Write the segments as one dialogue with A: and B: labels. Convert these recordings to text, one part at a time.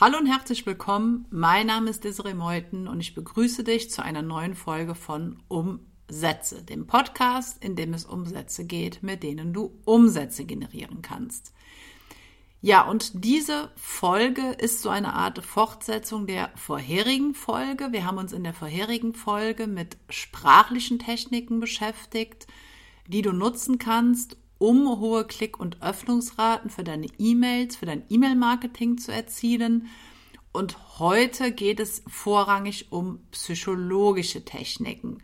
A: Hallo und herzlich willkommen. Mein Name ist Desiree Meuthen und ich begrüße dich zu einer neuen Folge von Umsätze, dem Podcast, in dem es um Sätze geht, mit denen du Umsätze generieren kannst. Ja, und diese Folge ist so eine Art Fortsetzung der vorherigen Folge. Wir haben uns in der vorherigen Folge mit sprachlichen Techniken beschäftigt, die du nutzen kannst, um hohe Klick- und Öffnungsraten für deine E-Mails, für dein E-Mail-Marketing zu erzielen. Und heute geht es vorrangig um psychologische Techniken.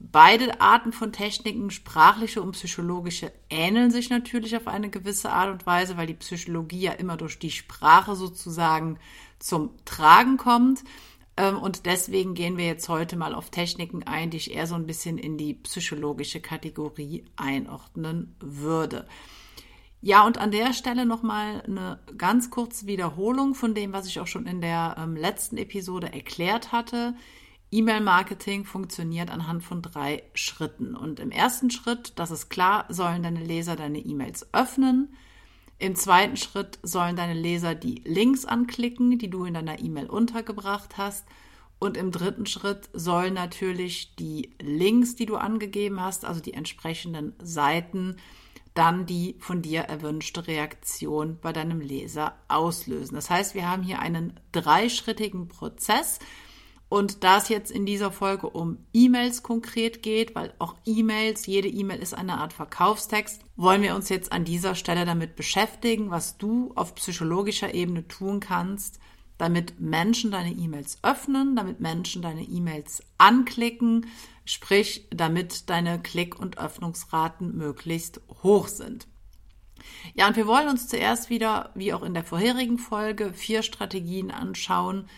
A: Beide Arten von Techniken, sprachliche und psychologische, ähneln sich natürlich auf eine gewisse Art und Weise, weil die Psychologie ja immer durch die Sprache sozusagen zum Tragen kommt. Ähm, und deswegen gehen wir jetzt heute mal auf Techniken ein, die ich eher so ein bisschen in die psychologische Kategorie einordnen würde. Ja, und an der Stelle nochmal eine ganz kurze Wiederholung von dem, was ich auch schon in der ähm, letzten Episode erklärt hatte. E-Mail-Marketing funktioniert anhand von drei Schritten. Und im ersten Schritt, das ist klar, sollen deine Leser deine E-Mails öffnen. Im zweiten Schritt sollen deine Leser die Links anklicken, die du in deiner E-Mail untergebracht hast. Und im dritten Schritt sollen natürlich die Links, die du angegeben hast, also die entsprechenden Seiten, dann die von dir erwünschte Reaktion bei deinem Leser auslösen. Das heißt, wir haben hier einen dreischrittigen Prozess, und da es jetzt in dieser Folge um E-Mails konkret geht, weil auch E-Mails, jede E-Mail ist eine Art Verkaufstext, wollen wir uns jetzt an dieser Stelle damit beschäftigen, was du auf psychologischer Ebene tun kannst, damit Menschen deine E-Mails öffnen, damit Menschen deine E-Mails anklicken, sprich, damit deine Klick- und Öffnungsraten möglichst hoch sind. Ja, und wir wollen uns zuerst wieder, wie auch in der vorherigen Folge, vier Strategien anschauen,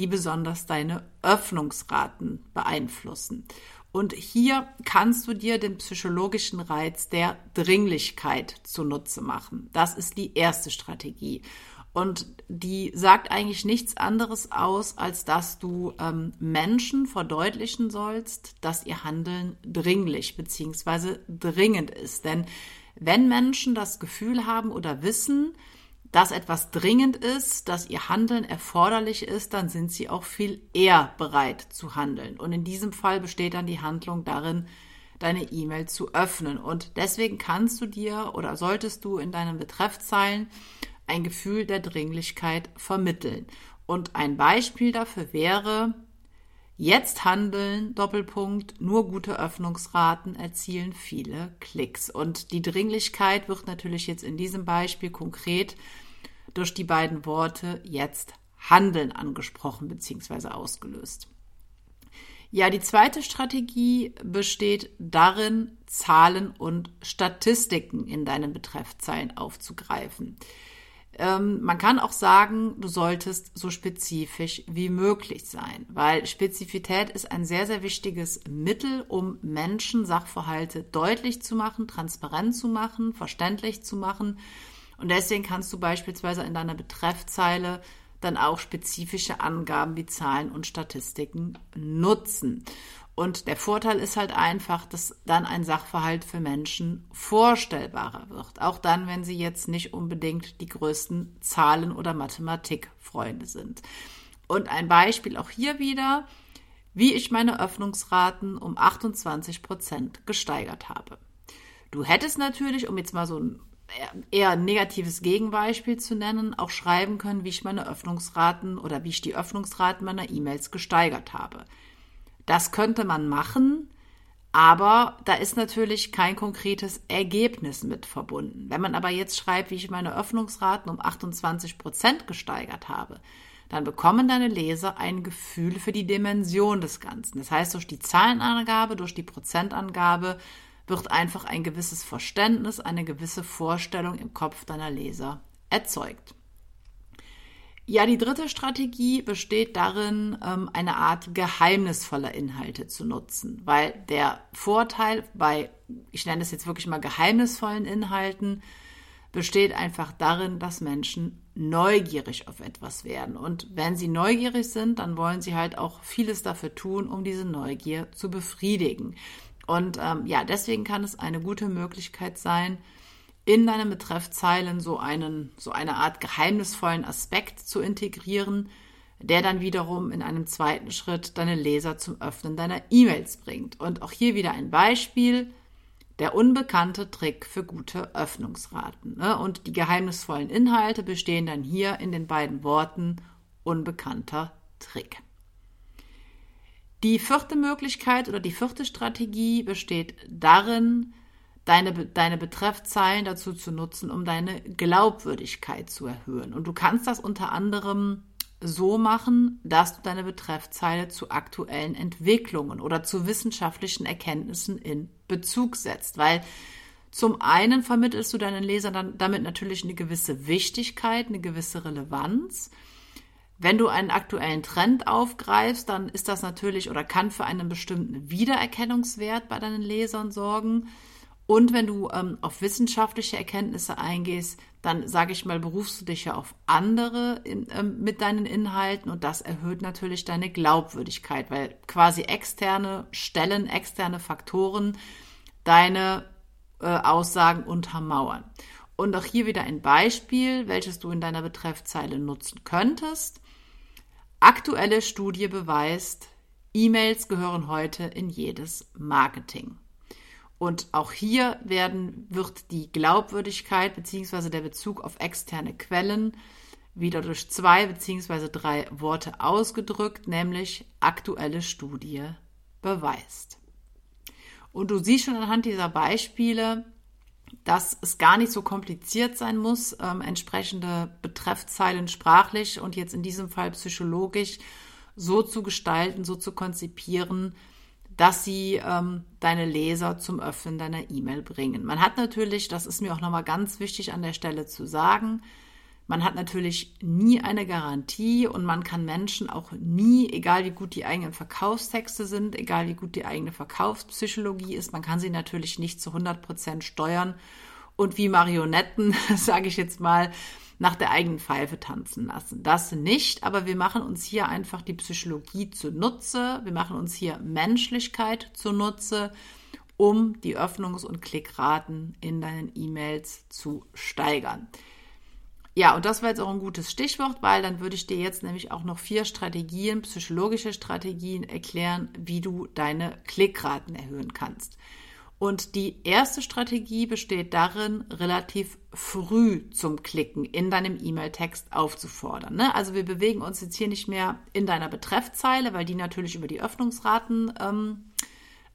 A: die besonders deine Öffnungsraten beeinflussen. Und hier kannst du dir den psychologischen Reiz der Dringlichkeit zunutze machen. Das ist die erste Strategie. Und die sagt eigentlich nichts anderes aus, als dass du ähm, Menschen verdeutlichen sollst, dass ihr Handeln dringlich bzw. dringend ist. Denn wenn Menschen das Gefühl haben oder wissen, dass etwas dringend ist, dass ihr Handeln erforderlich ist, dann sind sie auch viel eher bereit zu handeln. Und in diesem Fall besteht dann die Handlung darin, deine E-Mail zu öffnen. Und deswegen kannst du dir oder solltest du in deinen Betreffzeilen ein Gefühl der Dringlichkeit vermitteln. Und ein Beispiel dafür wäre, Jetzt handeln, Doppelpunkt, nur gute Öffnungsraten erzielen viele Klicks. Und die Dringlichkeit wird natürlich jetzt in diesem Beispiel konkret durch die beiden Worte jetzt handeln angesprochen bzw. ausgelöst. Ja, die zweite Strategie besteht darin, Zahlen und Statistiken in deinen Betreffzeilen aufzugreifen. Ähm, man kann auch sagen, du solltest so spezifisch wie möglich sein, weil Spezifität ist ein sehr, sehr wichtiges Mittel, um Menschen Sachverhalte deutlich zu machen, transparent zu machen, verständlich zu machen. Und deswegen kannst du beispielsweise in deiner Betreffzeile dann auch spezifische Angaben wie Zahlen und Statistiken nutzen. Und der Vorteil ist halt einfach, dass dann ein Sachverhalt für Menschen vorstellbarer wird. Auch dann, wenn sie jetzt nicht unbedingt die größten Zahlen- oder Mathematikfreunde sind. Und ein Beispiel auch hier wieder, wie ich meine Öffnungsraten um 28 Prozent gesteigert habe. Du hättest natürlich, um jetzt mal so ein eher negatives Gegenbeispiel zu nennen, auch schreiben können, wie ich meine Öffnungsraten oder wie ich die Öffnungsraten meiner E-Mails gesteigert habe. Das könnte man machen, aber da ist natürlich kein konkretes Ergebnis mit verbunden. Wenn man aber jetzt schreibt, wie ich meine Öffnungsraten um 28 Prozent gesteigert habe, dann bekommen deine Leser ein Gefühl für die Dimension des Ganzen. Das heißt, durch die Zahlenangabe, durch die Prozentangabe wird einfach ein gewisses Verständnis, eine gewisse Vorstellung im Kopf deiner Leser erzeugt. Ja, die dritte Strategie besteht darin, ähm, eine Art geheimnisvoller Inhalte zu nutzen, weil der Vorteil bei, ich nenne es jetzt wirklich mal geheimnisvollen Inhalten, besteht einfach darin, dass Menschen neugierig auf etwas werden. Und wenn sie neugierig sind, dann wollen sie halt auch vieles dafür tun, um diese Neugier zu befriedigen. Und ähm, ja, deswegen kann es eine gute Möglichkeit sein, in deinen Betreffzeilen so einen, so eine Art geheimnisvollen Aspekt zu integrieren, der dann wiederum in einem zweiten Schritt deine Leser zum Öffnen deiner E-Mails bringt. Und auch hier wieder ein Beispiel. Der unbekannte Trick für gute Öffnungsraten. Ne? Und die geheimnisvollen Inhalte bestehen dann hier in den beiden Worten unbekannter Trick. Die vierte Möglichkeit oder die vierte Strategie besteht darin, deine, deine Betreffzeilen dazu zu nutzen, um deine Glaubwürdigkeit zu erhöhen. Und du kannst das unter anderem so machen, dass du deine Betreffzeile zu aktuellen Entwicklungen oder zu wissenschaftlichen Erkenntnissen in Bezug setzt, weil zum einen vermittelst du deinen Lesern dann damit natürlich eine gewisse Wichtigkeit, eine gewisse Relevanz. Wenn du einen aktuellen Trend aufgreifst, dann ist das natürlich oder kann für einen bestimmten Wiedererkennungswert bei deinen Lesern sorgen. Und wenn du ähm, auf wissenschaftliche Erkenntnisse eingehst, dann sage ich mal, berufst du dich ja auf andere in, ähm, mit deinen Inhalten und das erhöht natürlich deine Glaubwürdigkeit, weil quasi externe Stellen, externe Faktoren deine äh, Aussagen untermauern. Und auch hier wieder ein Beispiel, welches du in deiner Betreffzeile nutzen könntest. Aktuelle Studie beweist, E-Mails gehören heute in jedes Marketing. Und auch hier werden, wird die Glaubwürdigkeit bzw. der Bezug auf externe Quellen wieder durch zwei bzw. drei Worte ausgedrückt, nämlich aktuelle Studie beweist. Und du siehst schon anhand dieser Beispiele, dass es gar nicht so kompliziert sein muss, ähm, entsprechende Betreffzeilen sprachlich und jetzt in diesem Fall psychologisch so zu gestalten, so zu konzipieren, dass sie ähm, deine Leser zum Öffnen deiner E-Mail bringen. Man hat natürlich, das ist mir auch nochmal ganz wichtig an der Stelle zu sagen, man hat natürlich nie eine Garantie und man kann Menschen auch nie, egal wie gut die eigenen Verkaufstexte sind, egal wie gut die eigene Verkaufspsychologie ist, man kann sie natürlich nicht zu 100 Prozent steuern und wie Marionetten, sage ich jetzt mal, nach der eigenen Pfeife tanzen lassen. Das nicht, aber wir machen uns hier einfach die Psychologie zunutze, wir machen uns hier Menschlichkeit zunutze, um die Öffnungs- und Klickraten in deinen E-Mails zu steigern. Ja, und das war jetzt auch ein gutes Stichwort, weil dann würde ich dir jetzt nämlich auch noch vier Strategien, psychologische Strategien erklären, wie du deine Klickraten erhöhen kannst. Und die erste Strategie besteht darin, relativ früh zum Klicken in deinem E-Mail-Text aufzufordern. Ne? Also wir bewegen uns jetzt hier nicht mehr in deiner Betreffzeile, weil die natürlich über die Öffnungsraten ähm,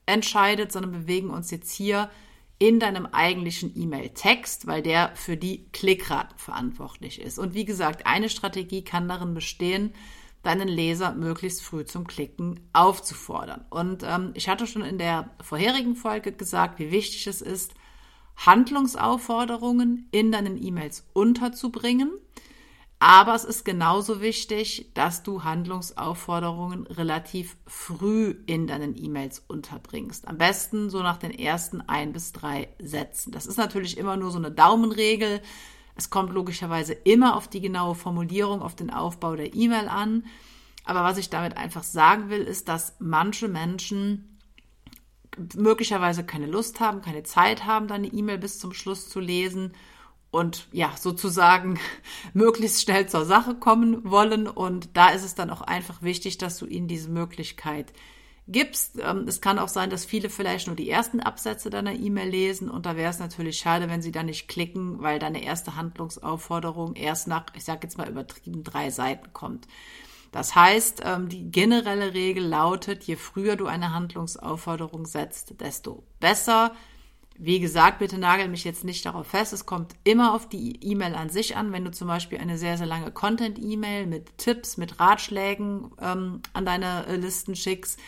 A: entscheidet, sondern bewegen uns jetzt hier in deinem eigentlichen E-Mail-Text, weil der für die Klickraten verantwortlich ist. Und wie gesagt, eine Strategie kann darin bestehen, deinen Leser möglichst früh zum Klicken aufzufordern. Und ähm, ich hatte schon in der vorherigen Folge gesagt, wie wichtig es ist, Handlungsaufforderungen in deinen E-Mails unterzubringen. Aber es ist genauso wichtig, dass du Handlungsaufforderungen relativ früh in deinen E-Mails unterbringst. Am besten so nach den ersten ein bis drei Sätzen. Das ist natürlich immer nur so eine Daumenregel. Es kommt logischerweise immer auf die genaue Formulierung, auf den Aufbau der E-Mail an. Aber was ich damit einfach sagen will, ist, dass manche Menschen möglicherweise keine Lust haben, keine Zeit haben, deine E-Mail bis zum Schluss zu lesen und ja, sozusagen möglichst schnell zur Sache kommen wollen. Und da ist es dann auch einfach wichtig, dass du ihnen diese Möglichkeit gibst. Ähm, es kann auch sein, dass viele vielleicht nur die ersten Absätze deiner E-Mail lesen und da wäre es natürlich schade, wenn sie da nicht klicken, weil deine erste Handlungsaufforderung erst nach, ich sage jetzt mal übertrieben, drei Seiten kommt. Das heißt, ähm, die generelle Regel lautet, je früher du eine Handlungsaufforderung setzt, desto besser. Wie gesagt, bitte nagel mich jetzt nicht darauf fest. Es kommt immer auf die E-Mail an sich an. Wenn du zum Beispiel eine sehr, sehr lange Content-E-Mail mit Tipps, mit Ratschlägen ähm, an deine äh, Listen schickst,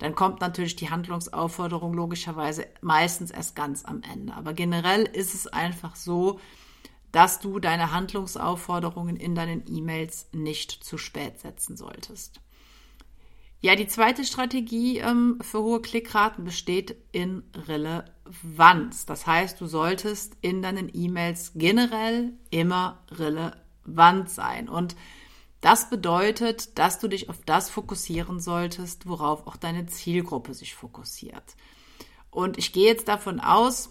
A: dann kommt natürlich die Handlungsaufforderung logischerweise meistens erst ganz am Ende. Aber generell ist es einfach so, dass du deine Handlungsaufforderungen in deinen E-Mails nicht zu spät setzen solltest. Ja, die zweite Strategie ähm, für hohe Klickraten besteht in Relevanz. Das heißt, du solltest in deinen E-Mails generell immer relevant sein. Und das bedeutet, dass du dich auf das fokussieren solltest, worauf auch deine Zielgruppe sich fokussiert. Und ich gehe jetzt davon aus,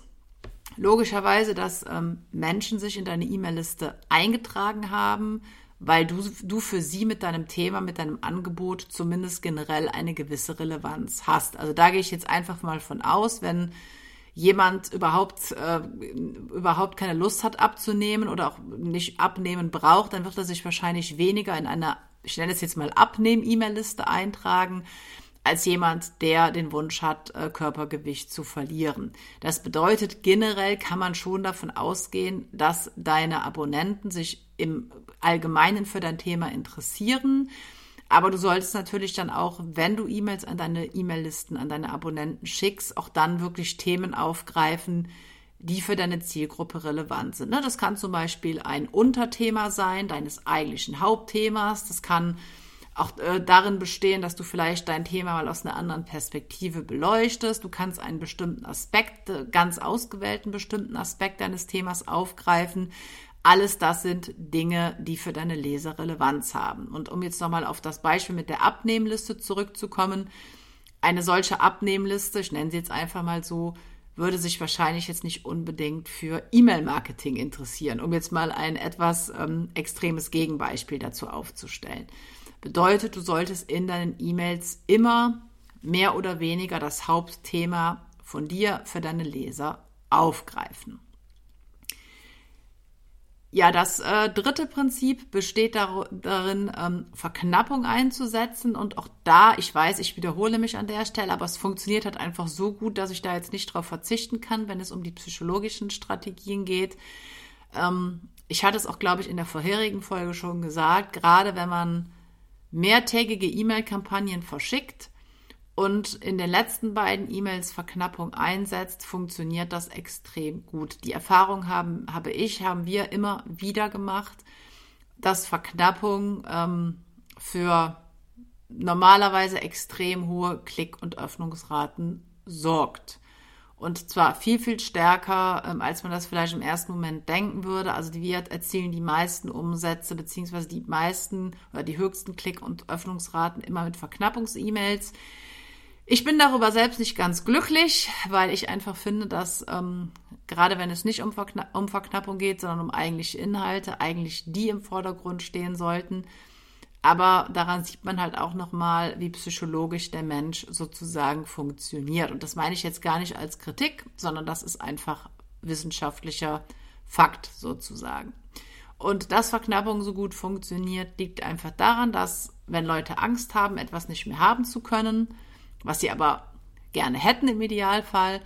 A: logischerweise, dass ähm, Menschen sich in deine E-Mail-Liste eingetragen haben, weil du, du für sie mit deinem Thema, mit deinem Angebot zumindest generell eine gewisse Relevanz hast. Also da gehe ich jetzt einfach mal von aus, wenn jemand überhaupt, äh, überhaupt keine Lust hat abzunehmen oder auch nicht abnehmen braucht, dann wird er sich wahrscheinlich weniger in einer, ich nenne es jetzt mal Abnehmen-E-Mail-Liste eintragen, als jemand, der den Wunsch hat, äh, Körpergewicht zu verlieren. Das bedeutet, generell kann man schon davon ausgehen, dass deine Abonnenten sich im Allgemeinen für dein Thema interessieren. Aber du solltest natürlich dann auch, wenn du E-Mails an deine E-Mail-Listen, an deine Abonnenten schickst, auch dann wirklich Themen aufgreifen, die für deine Zielgruppe relevant sind. Ne, das kann zum Beispiel ein Unterthema sein deines eigentlichen Hauptthemas. Das kann auch äh, darin bestehen, dass du vielleicht dein Thema mal aus einer anderen Perspektive beleuchtest. Du kannst einen bestimmten Aspekt, äh, ganz ausgewählten bestimmten Aspekt deines Themas aufgreifen. Alles das sind Dinge, die für deine Leser Relevanz haben. Und um jetzt nochmal auf das Beispiel mit der Abnehmliste zurückzukommen, eine solche Abnehmliste, ich nenne sie jetzt einfach mal so, würde sich wahrscheinlich jetzt nicht unbedingt für E-Mail-Marketing interessieren, um jetzt mal ein etwas ähm, extremes Gegenbeispiel dazu aufzustellen. Bedeutet, du solltest in deinen E-Mails immer mehr oder weniger das Hauptthema von dir für deine Leser aufgreifen. Ja, das äh, dritte Prinzip besteht dar darin, ähm, Verknappung einzusetzen. Und auch da, ich weiß, ich wiederhole mich an der Stelle, aber es funktioniert halt einfach so gut, dass ich da jetzt nicht drauf verzichten kann, wenn es um die psychologischen Strategien geht. Ähm, ich hatte es auch, glaube ich, in der vorherigen Folge schon gesagt, gerade wenn man mehrtägige E-Mail-Kampagnen verschickt und in den letzten beiden E-Mails Verknappung einsetzt, funktioniert das extrem gut. Die Erfahrung haben, habe ich, haben wir immer wieder gemacht, dass Verknappung ähm, für normalerweise extrem hohe Klick- und Öffnungsraten sorgt. Und zwar viel, viel stärker, ähm, als man das vielleicht im ersten Moment denken würde. Also wir erzielen die meisten Umsätze beziehungsweise die meisten oder die höchsten Klick- und Öffnungsraten immer mit Verknappungs-E-Mails. Ich bin darüber selbst nicht ganz glücklich, weil ich einfach finde, dass ähm, gerade wenn es nicht um, Verkna um Verknappung geht, sondern um eigentliche Inhalte, eigentlich die im Vordergrund stehen sollten. Aber daran sieht man halt auch nochmal, wie psychologisch der Mensch sozusagen funktioniert. Und das meine ich jetzt gar nicht als Kritik, sondern das ist einfach wissenschaftlicher Fakt sozusagen. Und dass Verknappung so gut funktioniert, liegt einfach daran, dass wenn Leute Angst haben, etwas nicht mehr haben zu können, was sie aber gerne hätten im Idealfall,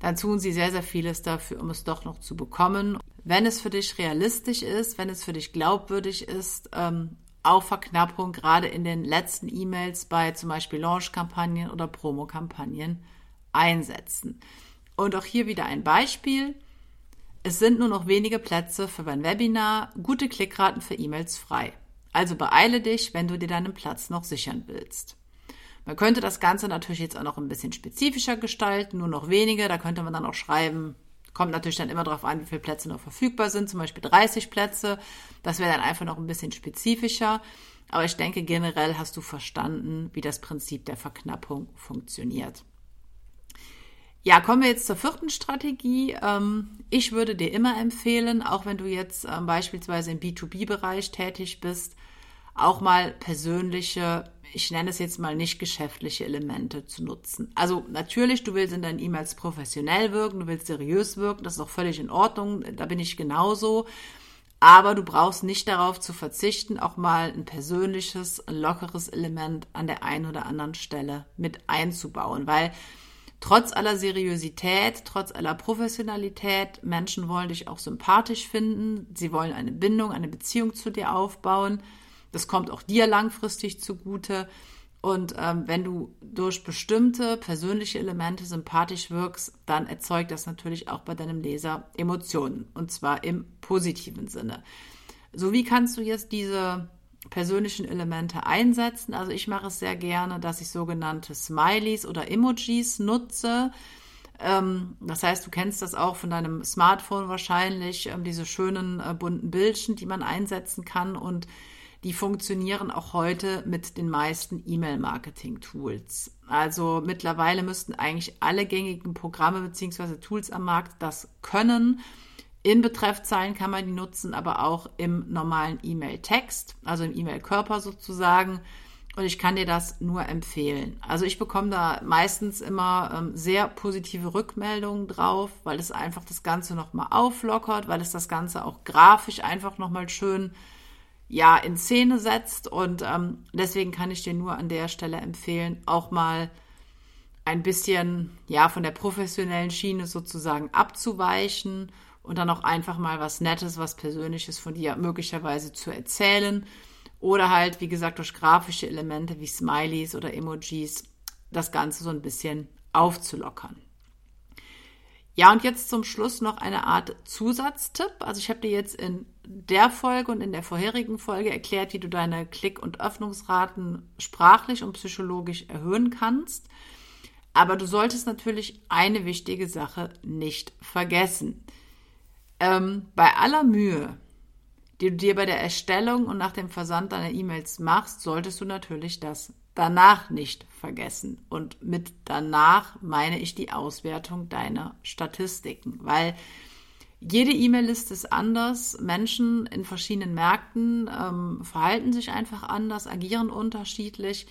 A: dann tun sie sehr, sehr vieles dafür, um es doch noch zu bekommen. Wenn es für dich realistisch ist, wenn es für dich glaubwürdig ist, ähm, auf Verknappung gerade in den letzten E-Mails bei zum Beispiel Launch-Kampagnen oder Promo-Kampagnen einsetzen. Und auch hier wieder ein Beispiel. Es sind nur noch wenige Plätze für mein Webinar, gute Klickraten für E-Mails frei. Also beeile dich, wenn du dir deinen Platz noch sichern willst. Man könnte das Ganze natürlich jetzt auch noch ein bisschen spezifischer gestalten, nur noch wenige. Da könnte man dann auch schreiben, Kommt natürlich dann immer darauf an, wie viele Plätze noch verfügbar sind, zum Beispiel 30 Plätze. Das wäre dann einfach noch ein bisschen spezifischer. Aber ich denke, generell hast du verstanden, wie das Prinzip der Verknappung funktioniert. Ja, kommen wir jetzt zur vierten Strategie. Ähm, ich würde dir immer empfehlen, auch wenn du jetzt ähm, beispielsweise im B2B-Bereich tätig bist, auch mal persönliche, ich nenne es jetzt mal nicht geschäftliche Elemente zu nutzen. Also natürlich, du willst in deinen E-Mails professionell wirken, du willst seriös wirken, das ist auch völlig in Ordnung, da bin ich genauso. Aber du brauchst nicht darauf zu verzichten, auch mal ein persönliches, lockeres Element an der einen oder anderen Stelle mit einzubauen, weil trotz aller Seriosität, trotz aller Professionalität, Menschen wollen dich auch sympathisch finden, sie wollen eine Bindung, eine Beziehung zu dir aufbauen. Das kommt auch dir langfristig zugute. Und ähm, wenn du durch bestimmte persönliche Elemente sympathisch wirkst, dann erzeugt das natürlich auch bei deinem Leser Emotionen. Und zwar im positiven Sinne. So wie kannst du jetzt diese persönlichen Elemente einsetzen? Also ich mache es sehr gerne, dass ich sogenannte Smileys oder Emojis nutze. Ähm, das heißt, du kennst das auch von deinem Smartphone wahrscheinlich, ähm, diese schönen äh, bunten Bildchen, die man einsetzen kann und die funktionieren auch heute mit den meisten E-Mail-Marketing-Tools. Also mittlerweile müssten eigentlich alle gängigen Programme bzw. Tools am Markt das können. In Betreffzeilen kann man die nutzen, aber auch im normalen E-Mail-Text, also im E-Mail-Körper sozusagen. Und ich kann dir das nur empfehlen. Also ich bekomme da meistens immer ähm, sehr positive Rückmeldungen drauf, weil es einfach das Ganze nochmal auflockert, weil es das Ganze auch grafisch einfach nochmal schön ja, in Szene setzt. Und ähm, deswegen kann ich dir nur an der Stelle empfehlen, auch mal ein bisschen ja von der professionellen Schiene sozusagen abzuweichen und dann auch einfach mal was Nettes, was Persönliches von dir möglicherweise zu erzählen oder halt, wie gesagt, durch grafische Elemente wie Smileys oder Emojis das Ganze so ein bisschen aufzulockern. Ja, und jetzt zum Schluss noch eine Art Zusatztipp. Also ich habe dir jetzt in der Folge und in der vorherigen Folge erklärt, wie du deine Klick- und Öffnungsraten sprachlich und psychologisch erhöhen kannst. Aber du solltest natürlich eine wichtige Sache nicht vergessen. Ähm, bei aller Mühe, die du dir bei der Erstellung und nach dem Versand deiner E-Mails machst, solltest du natürlich das danach nicht vergessen. Und mit danach meine ich die Auswertung deiner Statistiken, weil jede E-Mail-Liste ist anders. Menschen in verschiedenen Märkten ähm, verhalten sich einfach anders, agieren unterschiedlich.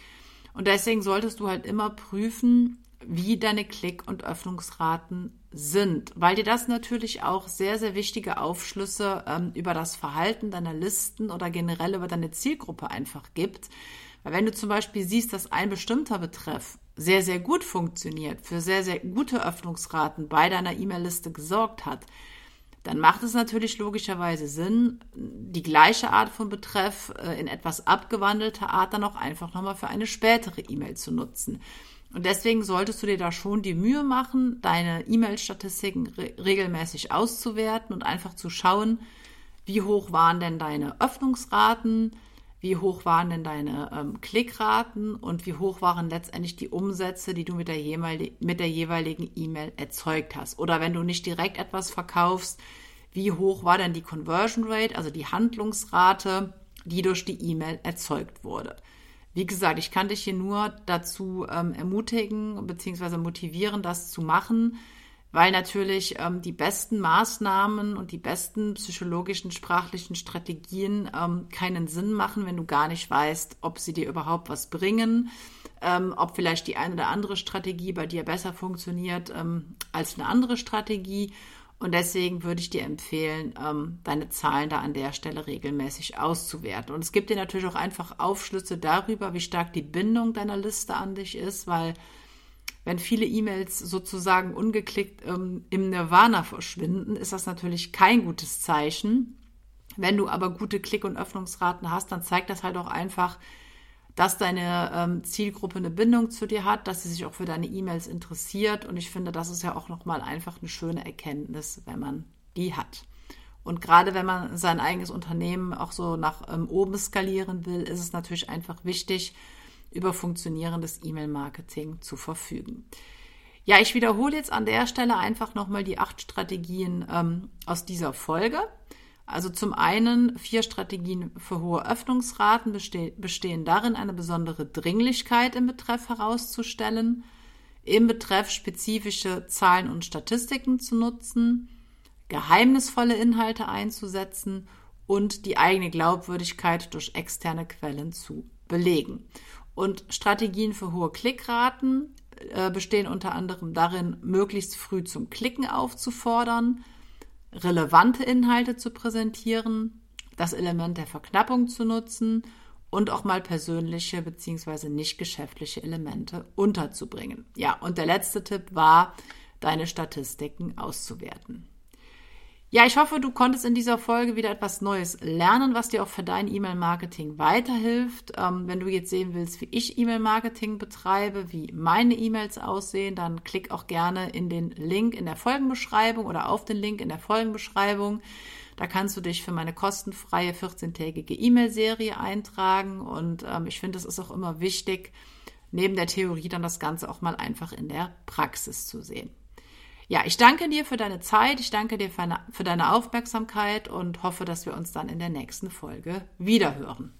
A: Und deswegen solltest du halt immer prüfen, wie deine Klick- und Öffnungsraten sind, weil dir das natürlich auch sehr, sehr wichtige Aufschlüsse ähm, über das Verhalten deiner Listen oder generell über deine Zielgruppe einfach gibt. Weil wenn du zum Beispiel siehst, dass ein bestimmter Betreff sehr, sehr gut funktioniert, für sehr, sehr gute Öffnungsraten bei deiner E-Mail-Liste gesorgt hat, dann macht es natürlich logischerweise Sinn, die gleiche Art von Betreff äh, in etwas abgewandelter Art dann auch einfach nochmal für eine spätere E-Mail zu nutzen. Und deswegen solltest du dir da schon die Mühe machen, deine E-Mail-Statistiken re regelmäßig auszuwerten und einfach zu schauen, wie hoch waren denn deine Öffnungsraten, wie hoch waren denn deine ähm, Klickraten und wie hoch waren letztendlich die Umsätze, die du mit der, mit der jeweiligen E-Mail erzeugt hast. Oder wenn du nicht direkt etwas verkaufst, wie hoch war denn die Conversion Rate, also die Handlungsrate, die durch die E-Mail erzeugt wurde. Wie gesagt, ich kann dich hier nur dazu ähm, ermutigen bzw. motivieren, das zu machen, weil natürlich ähm, die besten Maßnahmen und die besten psychologischen, sprachlichen Strategien ähm, keinen Sinn machen, wenn du gar nicht weißt, ob sie dir überhaupt was bringen, ähm, ob vielleicht die eine oder andere Strategie bei dir besser funktioniert ähm, als eine andere Strategie und deswegen würde ich dir empfehlen, ähm, deine Zahlen da an der Stelle regelmäßig auszuwerten. Und es gibt dir natürlich auch einfach Aufschlüsse darüber, wie stark die Bindung deiner Liste an dich ist, weil wenn viele E-Mails sozusagen ungeklickt ähm, im Nirvana verschwinden, ist das natürlich kein gutes Zeichen. Wenn du aber gute Klick- und Öffnungsraten hast, dann zeigt das halt auch einfach, dass deine ähm, Zielgruppe eine Bindung zu dir hat, dass sie sich auch für deine E-Mails interessiert. Und ich finde, das ist ja auch nochmal einfach eine schöne Erkenntnis, wenn man die hat. Und gerade wenn man sein eigenes Unternehmen auch so nach ähm, oben skalieren will, ist es natürlich einfach wichtig, über funktionierendes E-Mail-Marketing zu verfügen. Ja, ich wiederhole jetzt an der Stelle einfach nochmal die acht Strategien ähm, aus dieser Folge. Also zum einen vier Strategien für hohe Öffnungsraten bestehen darin, eine besondere Dringlichkeit im Betreff herauszustellen, im Betreff spezifische Zahlen und Statistiken zu nutzen, geheimnisvolle Inhalte einzusetzen und die eigene Glaubwürdigkeit durch externe Quellen zu belegen. Und Strategien für hohe Klickraten äh, bestehen unter anderem darin, möglichst früh zum Klicken aufzufordern, relevante Inhalte zu präsentieren, das Element der Verknappung zu nutzen und auch mal persönliche bzw. nicht geschäftliche Elemente unterzubringen. Ja, und der letzte Tipp war, deine Statistiken auszuwerten. Ja, ich hoffe, du konntest in dieser Folge wieder etwas Neues lernen, was dir auch für dein E-Mail-Marketing weiterhilft. Ähm, wenn du jetzt sehen willst, wie ich E-Mail-Marketing betreibe, wie meine E-Mails aussehen, dann klick auch gerne in den Link in der Folgenbeschreibung oder auf den Link in der Folgenbeschreibung. Da kannst du dich für meine kostenfreie 14-tägige E-Mail-Serie eintragen. Und ähm, ich finde, es ist auch immer wichtig, neben der Theorie dann das Ganze auch mal einfach in der Praxis zu sehen. Ja, ich danke dir für deine Zeit, ich danke dir für, eine, für deine Aufmerksamkeit und hoffe, dass wir uns dann in der nächsten Folge wiederhören.